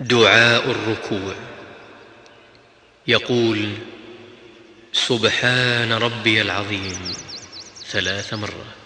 دعاء الركوع. يقول سبحان ربي العظيم ثلاث مرات.